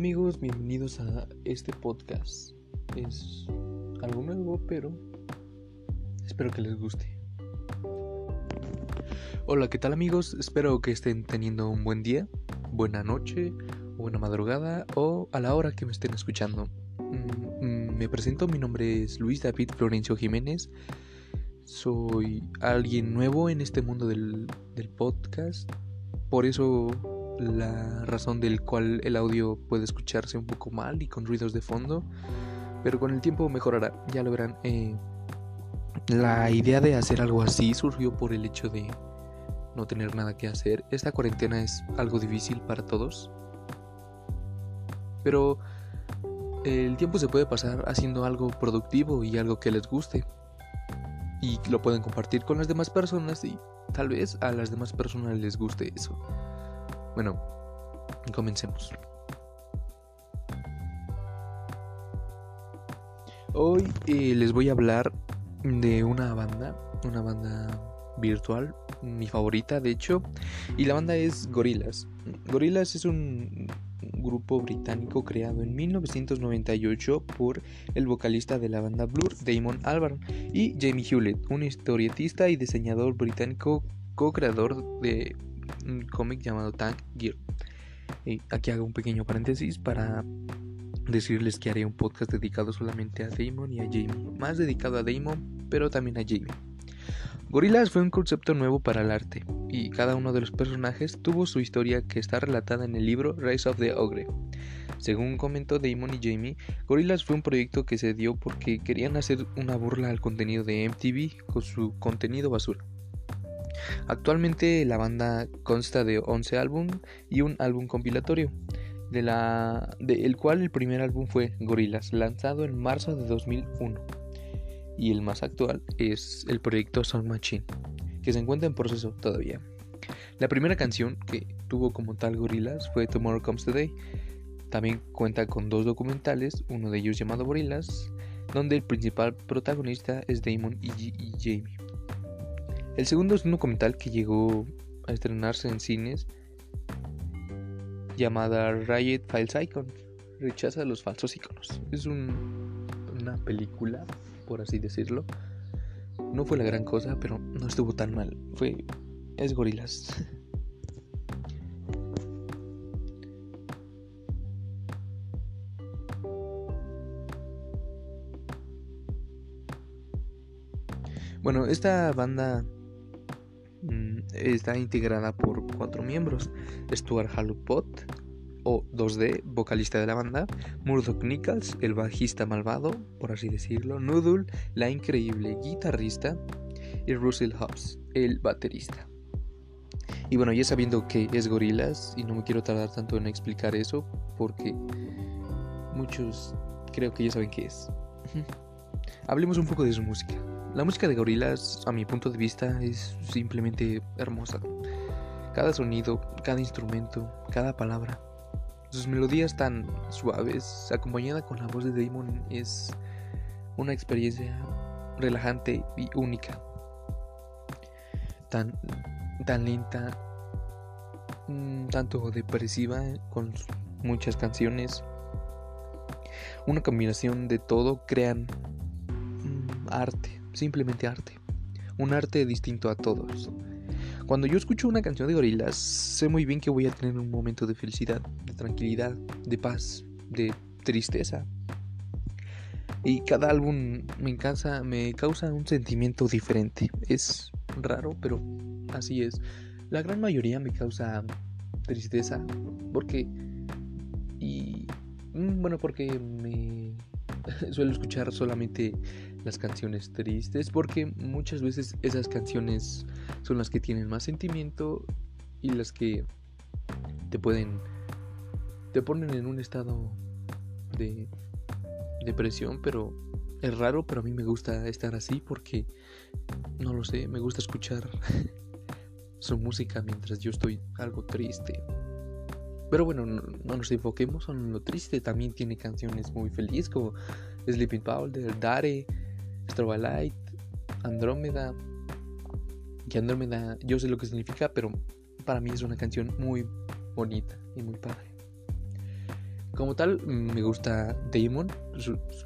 amigos? Bienvenidos a este podcast. Es algo nuevo, pero espero que les guste. Hola, ¿qué tal amigos? Espero que estén teniendo un buen día, buena noche, buena madrugada o a la hora que me estén escuchando. Mm, mm, me presento, mi nombre es Luis David Florencio Jiménez. Soy alguien nuevo en este mundo del, del podcast. Por eso la razón del cual el audio puede escucharse un poco mal y con ruidos de fondo, pero con el tiempo mejorará, ya lo verán. Eh, la idea de hacer algo así surgió por el hecho de no tener nada que hacer. Esta cuarentena es algo difícil para todos, pero el tiempo se puede pasar haciendo algo productivo y algo que les guste. Y lo pueden compartir con las demás personas y tal vez a las demás personas les guste eso. Bueno, comencemos. Hoy eh, les voy a hablar de una banda, una banda virtual, mi favorita de hecho, y la banda es Gorillaz. Gorillaz es un grupo británico creado en 1998 por el vocalista de la banda Blur, Damon Albarn, y Jamie Hewlett, un historietista y diseñador británico co-creador de un cómic llamado Tank Gear. Aquí hago un pequeño paréntesis para decirles que haré un podcast dedicado solamente a Damon y a Jamie, más dedicado a Damon, pero también a Jamie. Gorillaz fue un concepto nuevo para el arte, y cada uno de los personajes tuvo su historia que está relatada en el libro Rise of the Ogre. Según comentó Damon y Jamie, Gorillaz fue un proyecto que se dio porque querían hacer una burla al contenido de MTV con su contenido basura. Actualmente la banda consta de 11 álbumes y un álbum compilatorio, de la, el cual el primer álbum fue Gorillaz, lanzado en marzo de 2001. Y el más actual es el proyecto Sound Machine, que se encuentra en proceso todavía. La primera canción que tuvo como tal Gorillaz fue Tomorrow Comes Today. También cuenta con dos documentales, uno de ellos llamado Gorillaz, donde el principal protagonista es Damon y Jamie. El segundo es un documental que llegó a estrenarse en cines llamada Riot Files Icon. Rechaza los falsos iconos. Es una película, por así decirlo. No fue la gran cosa, pero no estuvo tan mal. Fue. Es gorilas. Bueno, esta banda está integrada por cuatro miembros: Stuart Halupot, o 2D, vocalista de la banda, Murdoch Nichols, el bajista malvado, por así decirlo, Noodle, la increíble guitarrista, y Russell Hobbs, el baterista. Y bueno, ya sabiendo que es Gorillaz, y no me quiero tardar tanto en explicar eso, porque muchos creo que ya saben qué es. Hablemos un poco de su música. La música de Gorillaz, a mi punto de vista, es simplemente hermosa. Cada sonido, cada instrumento, cada palabra. Sus melodías tan suaves, acompañada con la voz de Damon, es una experiencia relajante y única. Tan, tan lenta, mm, tanto depresiva, con muchas canciones. Una combinación de todo crean mm, arte simplemente arte. Un arte distinto a todos. Cuando yo escucho una canción de gorilas, sé muy bien que voy a tener un momento de felicidad, de tranquilidad, de paz, de tristeza. Y cada álbum me, causa, me causa un sentimiento diferente. Es raro, pero así es. La gran mayoría me causa tristeza porque... Y... Mm, bueno, porque me suelo escuchar solamente las canciones tristes porque muchas veces esas canciones son las que tienen más sentimiento y las que te pueden te ponen en un estado de depresión pero es raro pero a mí me gusta estar así porque no lo sé me gusta escuchar su música mientras yo estoy algo triste pero bueno, no, nos enfoquemos en lo triste. También tiene canciones muy felices como Sleeping Powder, Dare, Light, Andrómeda. Que Andrómeda, yo sé lo que significa, pero para mí es una canción muy bonita y muy padre. como tal, me gusta Damon,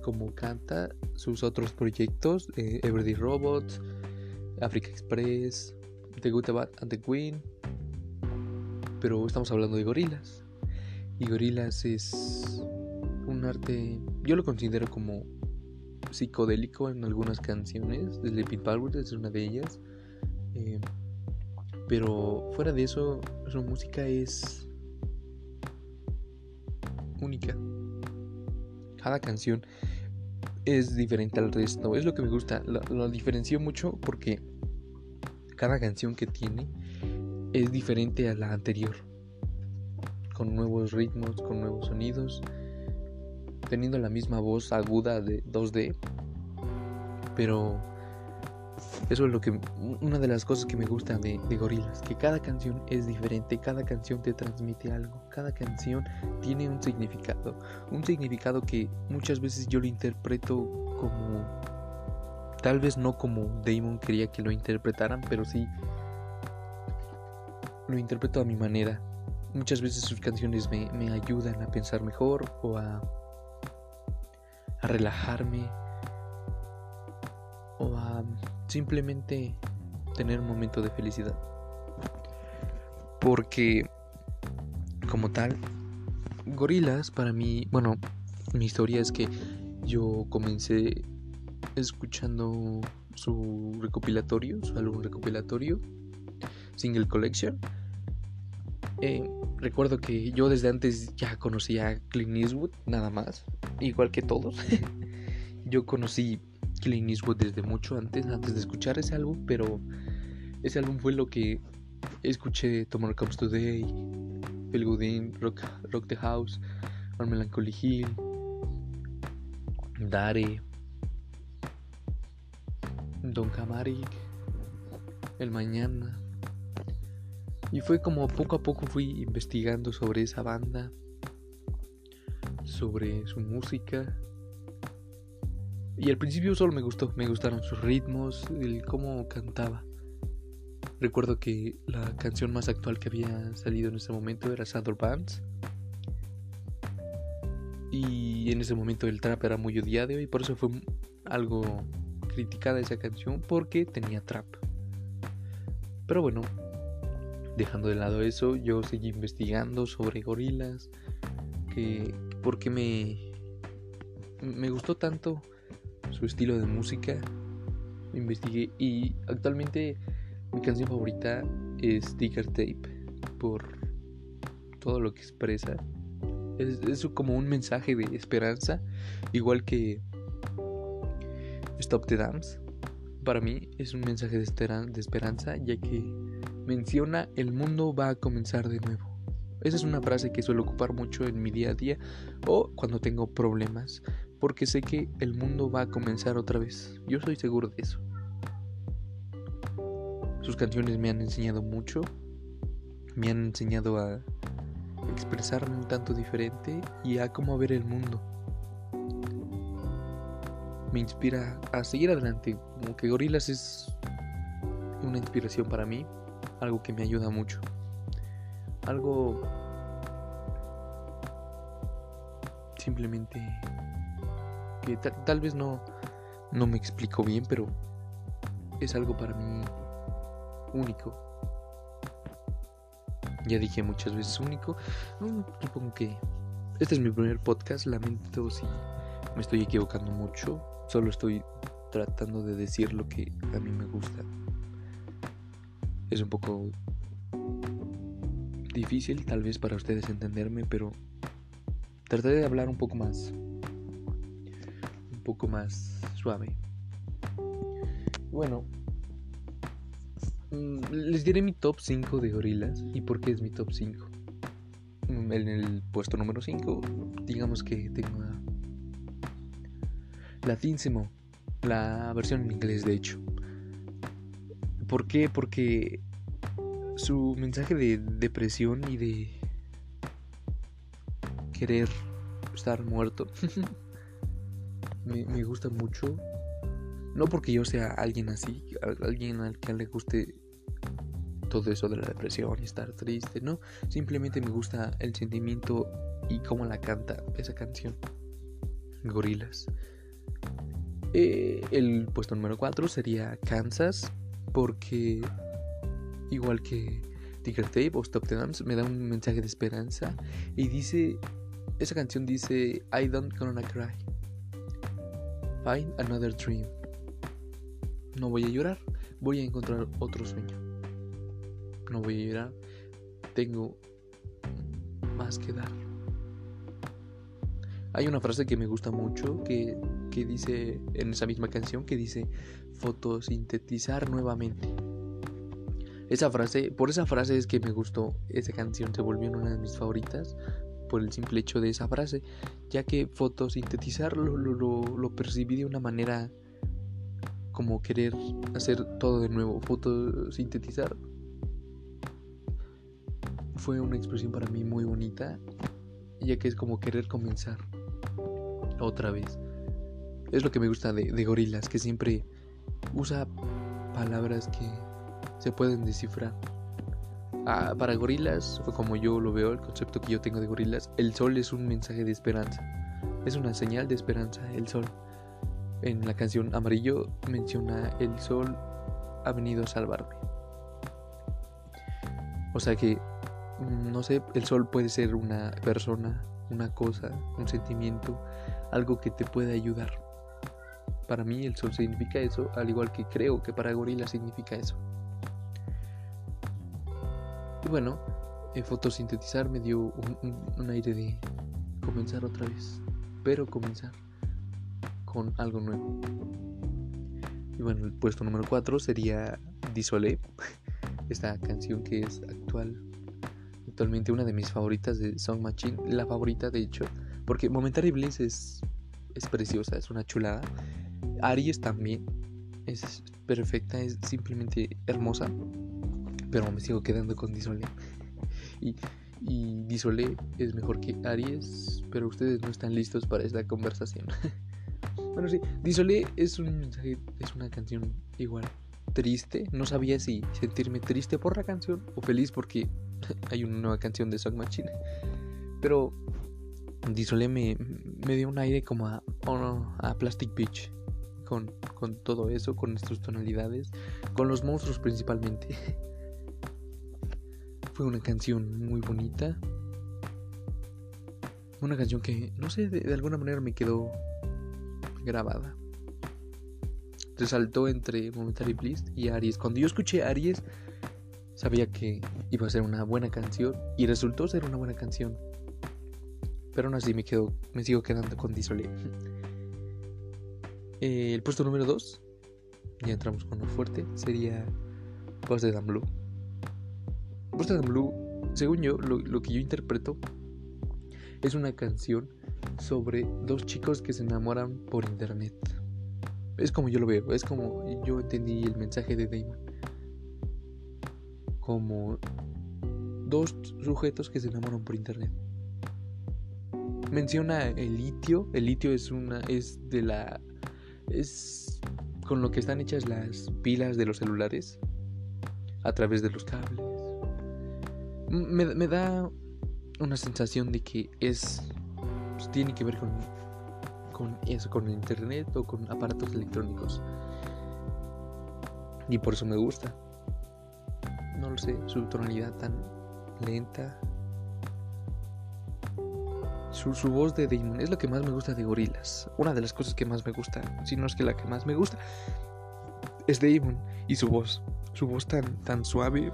como canta, sus otros proyectos, eh, Everyday Robots, Africa Express, The Good, and The Queen. Pero estamos hablando de gorilas. Y gorilas es un arte, yo lo considero como psicodélico en algunas canciones. Sleeping Power es una de ellas. Eh, pero fuera de eso, su música es única. Cada canción es diferente al resto. Es lo que me gusta. Lo, diferencio mucho porque cada canción que tiene es diferente a la anterior. Con nuevos ritmos, con nuevos sonidos. Teniendo la misma voz aguda de 2D. Pero eso es lo que una de las cosas que me gusta de, de Gorillaz, que cada canción es diferente, cada canción te transmite algo, cada canción tiene un significado, un significado que muchas veces yo lo interpreto como tal vez no como Damon quería que lo interpretaran, pero sí lo interpreto a mi manera. Muchas veces sus canciones me, me ayudan a pensar mejor o a, a relajarme o a simplemente tener un momento de felicidad. Porque, como tal, Gorilas para mí, bueno, mi historia es que yo comencé escuchando su recopilatorio, su álbum recopilatorio, Single Collection. Eh, recuerdo que yo desde antes ya conocía a Clint Eastwood, nada más, igual que todos. yo conocí Clint Eastwood desde mucho antes, antes de escuchar ese álbum, pero ese álbum fue lo que escuché Tomorrow Comes Today, Phil Goodin, Rock, Rock the House, On Melancholy Hill, Dare, Don Camaric, El Mañana. Y fue como poco a poco fui investigando sobre esa banda, sobre su música, y al principio solo me gustó, me gustaron sus ritmos, el cómo cantaba. Recuerdo que la canción más actual que había salido en ese momento era Saddle Bands. Y en ese momento el trap era muy odiado y por eso fue algo criticada esa canción porque tenía trap. Pero bueno, dejando de lado eso, yo seguí investigando sobre gorilas, que por qué me me gustó tanto su estilo de música, investigué y actualmente mi canción favorita es Sticker Tape por todo lo que expresa. Es, como un mensaje de esperanza, igual que Stop the Dance. Para mí es un mensaje de, de esperanza, ya que menciona el mundo va a comenzar de nuevo. Esa es una frase que suelo ocupar mucho en mi día a día o cuando tengo problemas porque sé que el mundo va a comenzar otra vez. Yo soy seguro de eso. Sus canciones me han enseñado mucho, me han enseñado a expresarme un tanto diferente y a cómo ver el mundo. Me inspira a seguir adelante, como que Gorilas es una inspiración para mí, algo que me ayuda mucho. Algo simplemente que tal, vez no, no me explico bien, pero es algo para mí único. Ya dije muchas veces único. supongo que este es mi primer podcast. Lamento si me estoy equivocando mucho. Solo estoy tratando de decir lo que a mí me gusta. Es un poco difícil tal vez para ustedes entenderme, pero trataré de hablar un poco más poco más suave. Bueno, mm, les diré mi top 5 de gorilas y por qué es mi top 5. Mm, en el puesto número 5, digamos que tengo a la Tinsimo, la versión en inglés de hecho. ¿Por qué? Porque su mensaje de depresión y de querer estar muerto me, gusta mucho. No porque yo sea alguien así, alguien al que le guste todo eso de la depresión y estar triste, no. Simplemente me gusta el sentimiento y cómo la canta esa canción. Gorilas. Eh, el puesto número 4 sería Kansas, porque igual que Ticker Tape o Stop the Dance, me da un mensaje de esperanza y dice, esa canción dice, I don't gonna cry, find another dream. No voy a llorar, voy a encontrar otro sueño. No voy a llorar, tengo más que dar. Hay una frase que me gusta mucho que, dice en esa misma canción que dice fotosintetizar nuevamente. Esa frase, por esa frase es que me gustó esa canción, se volvió una de mis favoritas por el simple hecho de esa frase, ya que fotosintetizar lo, lo percibí de una manera como querer hacer todo de nuevo, fotosintetizar. Fue una expresión para mí muy bonita, ya que es como querer comenzar otra vez. Es lo que me gusta de, de Gorilas, que siempre usa palabras que se pueden descifrar. Ah, para gorilas, o como yo lo veo, el concepto que yo tengo de gorilas, el sol es un mensaje de esperanza. Es una señal de esperanza, el sol. En la canción Amarillo menciona el sol ha venido a salvarme. O sea que, no sé, el sol puede ser una persona, una cosa, un sentimiento, algo que te puede ayudar. Para mí el sol significa eso, al igual que creo que para gorila significa eso. Y bueno, eh, fotosintetizar me dio un, aire de comenzar otra vez, pero comenzar con algo nuevo. Y bueno, el puesto número 4 sería Disolé, esta canción que es actual, actualmente una de mis favoritas de Song Machine, la favorita de hecho porque Momentary Bliss es, es preciosa, es una chulada. Aries también es perfecta, es simplemente hermosa. Pero me sigo quedando con Disolé. Y, y Disolé es mejor que Aries, pero ustedes no están listos para esta conversación. bueno, sí, Disolé es, un, es una canción igual triste. No sabía si sentirme triste por la canción o feliz porque hay una nueva canción de Song Machine. Pero Disolé me, dio un aire como a, a Plastic Beach. Con, con, todo eso, con estas tonalidades, con los monstruos principalmente. Fue una canción muy bonita. Una canción que, no sé, de, alguna manera me quedó grabada. Resaltó entre Momentary Bliss y Aries. Cuando yo escuché Aries, sabía que iba a ser una buena canción y resultó ser una buena canción. Pero aún así me, quedo, me sigo quedando con Disolé. El puesto número 2, ya entramos con lo fuerte, sería Post de Dan Blue. De Dan Blue, según yo, lo, lo que yo interpreto, es una canción sobre dos chicos que se enamoran por internet. Es como yo lo veo, es como yo entendí el mensaje de Damon. Como dos sujetos que se enamoran por internet menciona el litio. El litio es una. es de la. es con lo que están hechas las pilas de los celulares. A través de los cables. Me, da una sensación de que es. Pues, tiene que ver con. con eso, con internet o con aparatos electrónicos. Y por eso me gusta. No lo sé, su tonalidad tan lenta, su, voz de Damon es lo que más me gusta de Gorilas. Una de las cosas que más me gusta, si no es que la que más me gusta, es Damon y su voz. Su voz tan, tan suave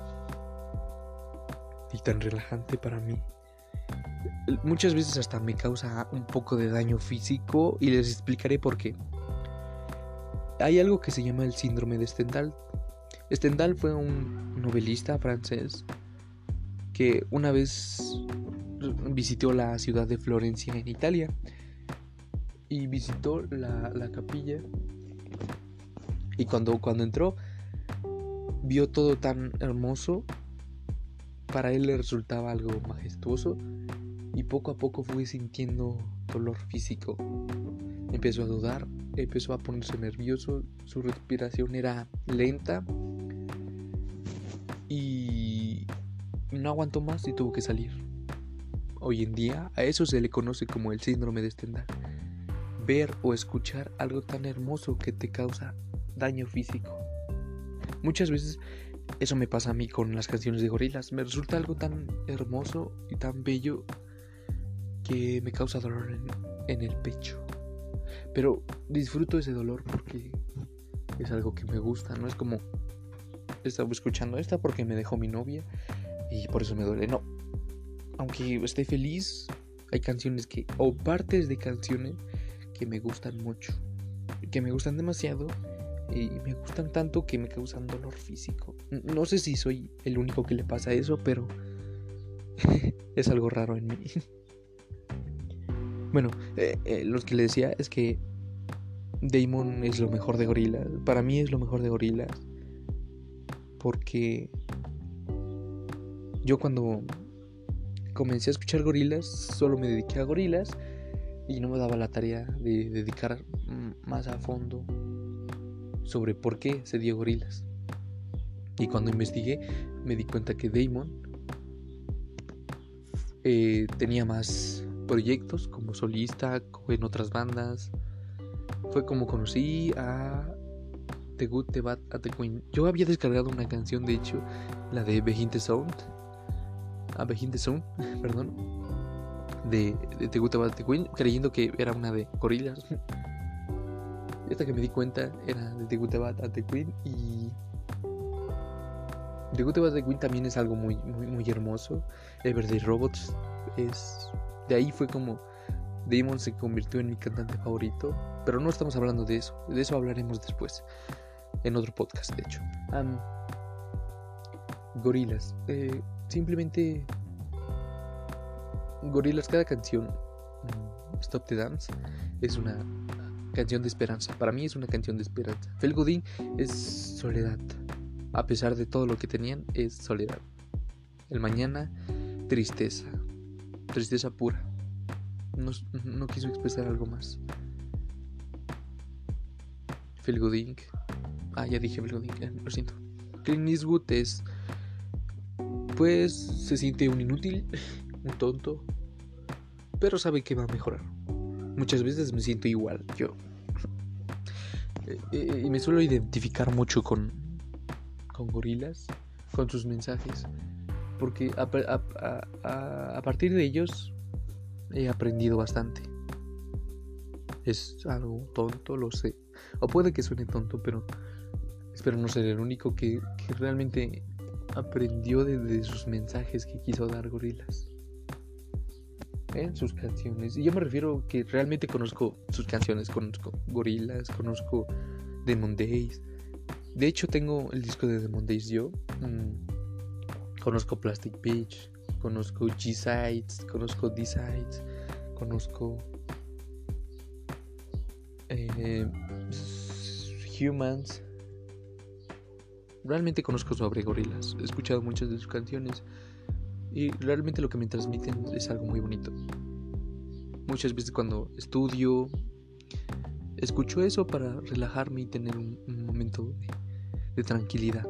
y tan relajante para mí. Muchas veces hasta me causa un poco de daño físico y les explicaré por qué. Hay algo que se llama el síndrome de Stendhal. Stendhal fue un novelista francés que una vez visitó la ciudad de Florencia en Italia y visitó la, capilla y cuando, cuando entró vio todo tan hermoso para él le resultaba algo majestuoso y poco a poco fue sintiendo dolor físico empezó a dudar empezó a ponerse nervioso su respiración era lenta y no aguantó más y tuvo que salir hoy en día, a eso se le conoce como el síndrome de Stendhal. Ver o escuchar algo tan hermoso que te causa daño físico. Muchas veces eso me pasa a mí con las canciones de gorilas. Me resulta algo tan hermoso y tan bello que me causa dolor en, el pecho. Pero disfruto ese dolor porque es algo que me gusta. No es como estaba escuchando esta porque me dejó mi novia y por eso me duele. No. Aunque esté feliz, hay canciones que, o partes de canciones que me gustan mucho. Que me gustan demasiado y me gustan tanto que me causan dolor físico. No sé si soy el único que le pasa eso, pero es algo raro en mí. bueno, eh, eh, lo que le decía es que Damon es lo mejor de Gorillaz. Para mí es lo mejor de Gorillaz. Porque yo cuando comencé a escuchar Gorillaz, solo me dediqué a Gorillaz y no me daba la tarea de dedicar más a fondo sobre por qué se dio gorilas. Y cuando investigué me di cuenta que Damon eh, tenía más proyectos como solista, en otras bandas. Fue como conocí a The Good, The Bad, a The Queen. Yo había descargado una canción, de hecho, la de Behind the Sound. A Behind the Sound, perdón. De, The Good, The Bad, The Queen, creyendo que era una de gorilas. hasta que me di cuenta era de The Good, and The Queen y The Good, Bad The Queen también es algo muy, muy, muy hermoso. Everyday Robots es... De ahí fue como Damon se convirtió en mi cantante favorito. Pero no estamos hablando de eso. De eso hablaremos después. En otro podcast, de hecho. gorilas. Eh, simplemente... Gorilas, cada canción... Mm, Stop the Dance es una canción de esperanza. Para mí es una canción de esperanza. Fel Godin es soledad. A pesar de todo lo que tenían, es soledad. El mañana, tristeza. Tristeza pura. No, quiso expresar algo más. Phil Godin. Ah, ya dije Phil Godin, lo siento. Clint Eastwood es. Pues se siente un inútil, un tonto, pero sabe que va a mejorar. Muchas veces me siento igual, yo. Eh, eh, y me suelo identificar mucho con, con gorilas, con sus mensajes, porque a, partir de ellos he aprendido bastante. Es algo tonto, lo sé. O puede que suene tonto, pero espero no ser el único que, realmente aprendió de sus mensajes que quiso dar gorilas en sus canciones. Y yo me refiero que realmente conozco sus canciones, conozco Gorillaz, conozco Demon Days. De hecho, tengo el disco de Demon Days yo. Mm, conozco Plastic Beach, conozco G-Sides, conozco D-Sides, conozco eh, Humans. Realmente conozco sobre Gorillaz. He escuchado muchas de sus canciones. Y realmente lo que me transmiten es algo muy bonito. Muchas veces cuando estudio, escucho eso para relajarme y tener un, momento de, tranquilidad.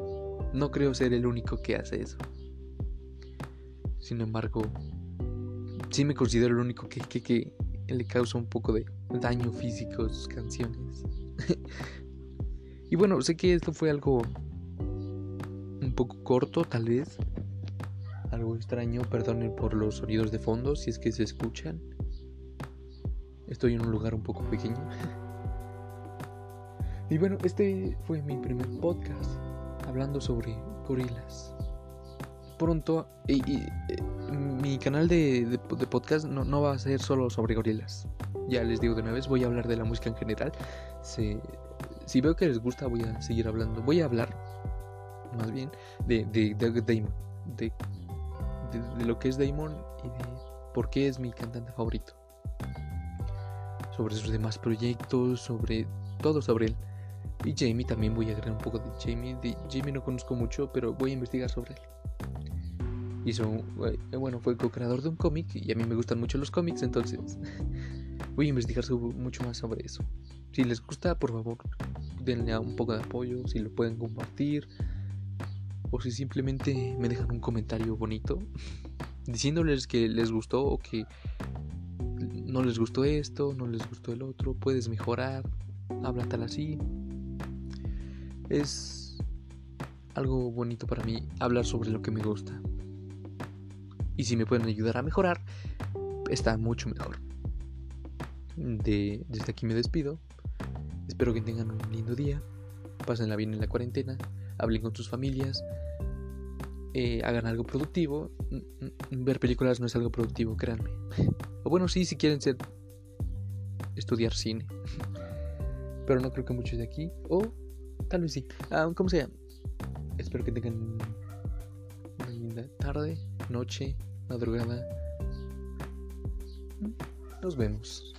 No creo ser el único que hace eso. Sin embargo, sí me considero el único que, que, que le causa un poco de daño físico a sus canciones. y bueno, sé que esto fue algo un poco corto, tal vez algo extraño, perdonen por los sonidos de fondo si es que se escuchan. Estoy en un lugar un poco pequeño. Y bueno, este fue mi primer podcast hablando sobre gorilas. Pronto, eh, mi canal de, podcast no, va a ser solo sobre gorilas. Ya les digo de una vez, voy a hablar de la música en general. si veo que les gusta, voy a seguir hablando. Voy a hablar, más bien, de, de, de de de, lo que es Damon y de por qué es mi cantante favorito. Sobre sus demás proyectos, sobre todo sobre él. Y Jamie también voy a agregar un poco de Jamie. De Jamie no conozco mucho, pero voy a investigar sobre él. Hizo, eh, bueno, fue co-creador de un cómic y a mí me gustan mucho los cómics, entonces voy a investigar mucho más sobre eso. Si les gusta, por favor, denle un poco de apoyo, si lo pueden compartir o si simplemente me dejan un comentario bonito, diciéndoles que les gustó o que no les gustó esto, no les gustó el otro, puedes mejorar, habla tal así. Es algo bonito para mí hablar sobre lo que me gusta. Y si me pueden ayudar a mejorar, está mucho mejor. De, desde aquí me despido. Espero que tengan un lindo día. Pásenla bien en la cuarentena. Hablen con sus familias. Eh, hagan algo productivo. Ver películas no es algo productivo, créanme. O bueno, sí, si quieren ser estudiar cine. Pero no creo que muchos de aquí. O tal vez sí. Ah, como sea. Espero que tengan una linda tarde, noche, madrugada. Nos vemos.